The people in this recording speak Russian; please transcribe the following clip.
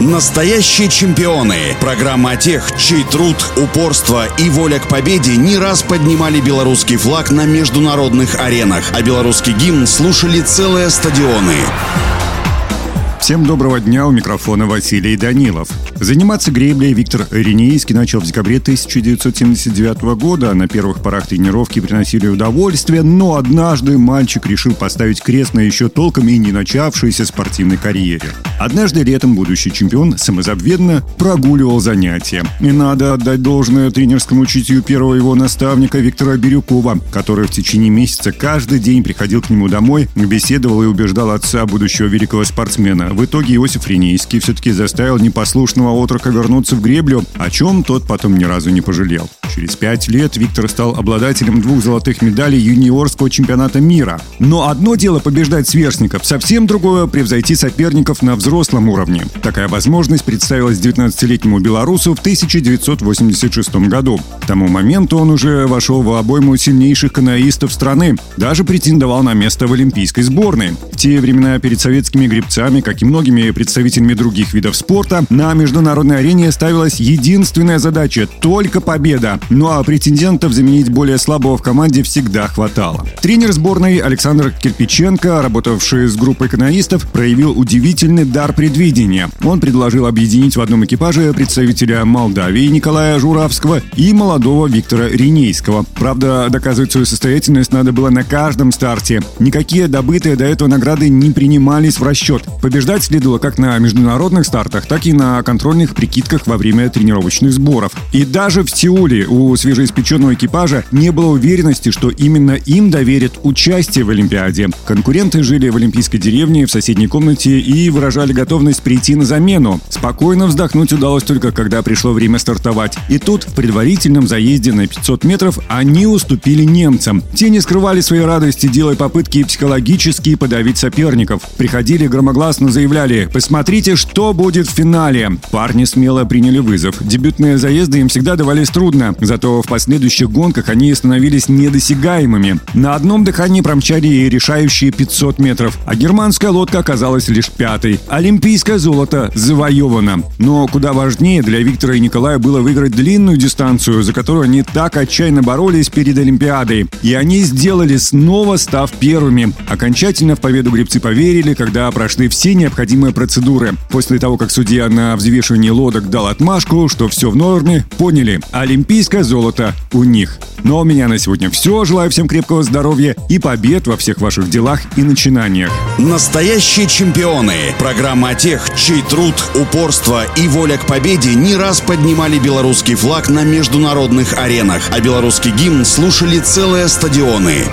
Настоящие чемпионы. Программа о тех, чей труд, упорство и воля к победе не раз поднимали белорусский флаг на международных аренах, а белорусский гимн слушали целые стадионы. Всем доброго дня, у микрофона Василий Данилов. Заниматься греблей Виктор Ренейский начал в декабре 1979 года. На первых порах тренировки приносили удовольствие, но однажды мальчик решил поставить крест на еще толком и не начавшейся спортивной карьере. Однажды летом будущий чемпион самозабвенно прогуливал занятия. И надо отдать должное тренерскому чутью первого его наставника Виктора Бирюкова, который в течение месяца каждый день приходил к нему домой, беседовал и убеждал отца будущего великого спортсмена. В итоге Иосиф Ренейский все-таки заставил непослушного отрока вернуться в греблю, о чем тот потом ни разу не пожалел. Через пять лет Виктор стал обладателем двух золотых медалей юниорского чемпионата мира. Но одно дело побеждать сверстников, совсем другое – превзойти соперников на взрослом уровне. Такая возможность представилась 19-летнему белорусу в 1986 году. К тому моменту он уже вошел в обойму сильнейших каноистов страны, даже претендовал на место в олимпийской сборной. В те времена перед советскими гребцами, как и многими представителями других видов спорта, на международной арене ставилась единственная задача – только победа. Ну а претендентов заменить более слабого в команде всегда хватало. Тренер сборной Александр Кирпиченко, работавший с группой каноистов, проявил удивительный дар предвидения. Он предложил объединить в одном экипаже представителя Молдавии Николая Журавского и молодого Виктора Ренейского. Правда, доказывать свою состоятельность надо было на каждом старте. Никакие добытые до этого награды не принимались в расчет. Побеждать следовало как на международных стартах, так и на контрольных прикидках во время тренировочных сборов. И даже в Сеуле у свежеиспеченного экипажа не было уверенности, что именно им доверят участие в Олимпиаде. Конкуренты жили в Олимпийской деревне в соседней комнате и выражали готовность прийти на замену. Спокойно вздохнуть удалось только, когда пришло время стартовать. И тут, в предварительном заезде на 500 метров, они уступили немцам. Те не скрывали своей радости, делая попытки психологически подавить соперников. Приходили громогласно заявляли «Посмотрите, что будет в финале». Парни смело приняли вызов. Дебютные заезды им всегда давались трудно. Зато в последующих гонках они становились недосягаемыми. На одном дыхании промчали и решающие 500 метров, а германская лодка оказалась лишь пятой. Олимпийское золото завоевано. Но куда важнее для Виктора и Николая было выиграть длинную дистанцию, за которую они так отчаянно боролись перед Олимпиадой. И они сделали, снова став первыми. Окончательно в победу гребцы поверили, когда прошли все необходимые процедуры. После того, как судья на взвешивании лодок дал отмашку, что все в норме, поняли – Олимпийское олимпийское золото у них. Ну а у меня на сегодня все. Желаю всем крепкого здоровья и побед во всех ваших делах и начинаниях. Настоящие чемпионы. Программа о тех, чей труд, упорство и воля к победе не раз поднимали белорусский флаг на международных аренах, а белорусский гимн слушали целые стадионы.